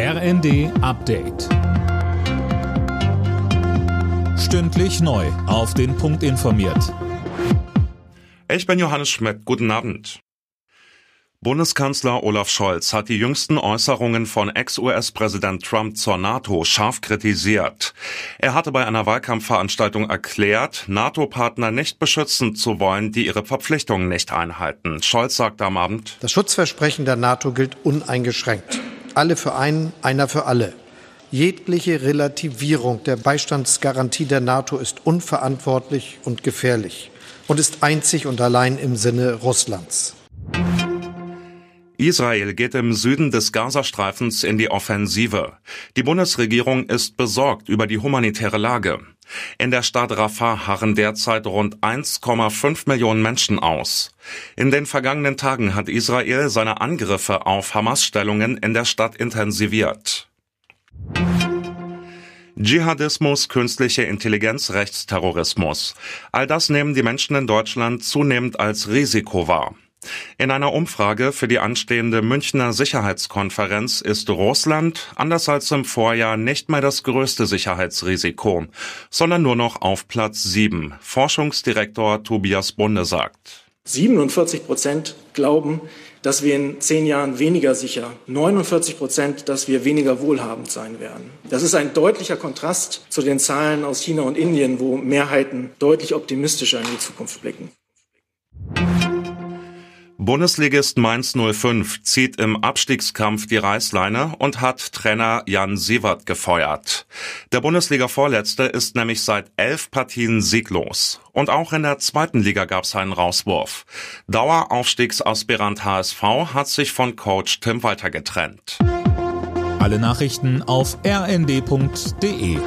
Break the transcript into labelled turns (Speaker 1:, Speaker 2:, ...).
Speaker 1: RND Update. Stündlich neu. Auf den Punkt informiert.
Speaker 2: Ich bin Johannes Schmidt. Guten Abend. Bundeskanzler Olaf Scholz hat die jüngsten Äußerungen von Ex-US-Präsident Trump zur NATO scharf kritisiert. Er hatte bei einer Wahlkampfveranstaltung erklärt, NATO-Partner nicht beschützen zu wollen, die ihre Verpflichtungen nicht einhalten. Scholz sagte am Abend,
Speaker 3: Das Schutzversprechen der NATO gilt uneingeschränkt. Alle für einen, einer für alle. Jegliche Relativierung der Beistandsgarantie der NATO ist unverantwortlich und gefährlich und ist einzig und allein im Sinne Russlands.
Speaker 2: Israel geht im Süden des Gazastreifens in die Offensive. Die Bundesregierung ist besorgt über die humanitäre Lage. In der Stadt Rafah harren derzeit rund 1,5 Millionen Menschen aus. In den vergangenen Tagen hat Israel seine Angriffe auf Hamas-Stellungen in der Stadt intensiviert. Dschihadismus, künstliche Intelligenz, Rechtsterrorismus. All das nehmen die Menschen in Deutschland zunehmend als Risiko wahr. In einer Umfrage für die anstehende Münchner Sicherheitskonferenz ist Russland, anders als im Vorjahr, nicht mehr das größte Sicherheitsrisiko, sondern nur noch auf Platz 7. Forschungsdirektor Tobias Bunde sagt.
Speaker 4: 47 Prozent glauben, dass wir in zehn Jahren weniger sicher, 49 Prozent, dass wir weniger wohlhabend sein werden. Das ist ein deutlicher Kontrast zu den Zahlen aus China und Indien, wo Mehrheiten deutlich optimistischer in die Zukunft blicken.
Speaker 2: Bundesligist Mainz 05 zieht im Abstiegskampf die Reißleine und hat Trainer Jan Sievert gefeuert. Der Bundesliga-Vorletzte ist nämlich seit elf Partien sieglos. Und auch in der zweiten Liga gab es einen Rauswurf. Daueraufstiegsaspirant HSV hat sich von Coach Tim Walter getrennt.
Speaker 1: Alle Nachrichten auf rnd.de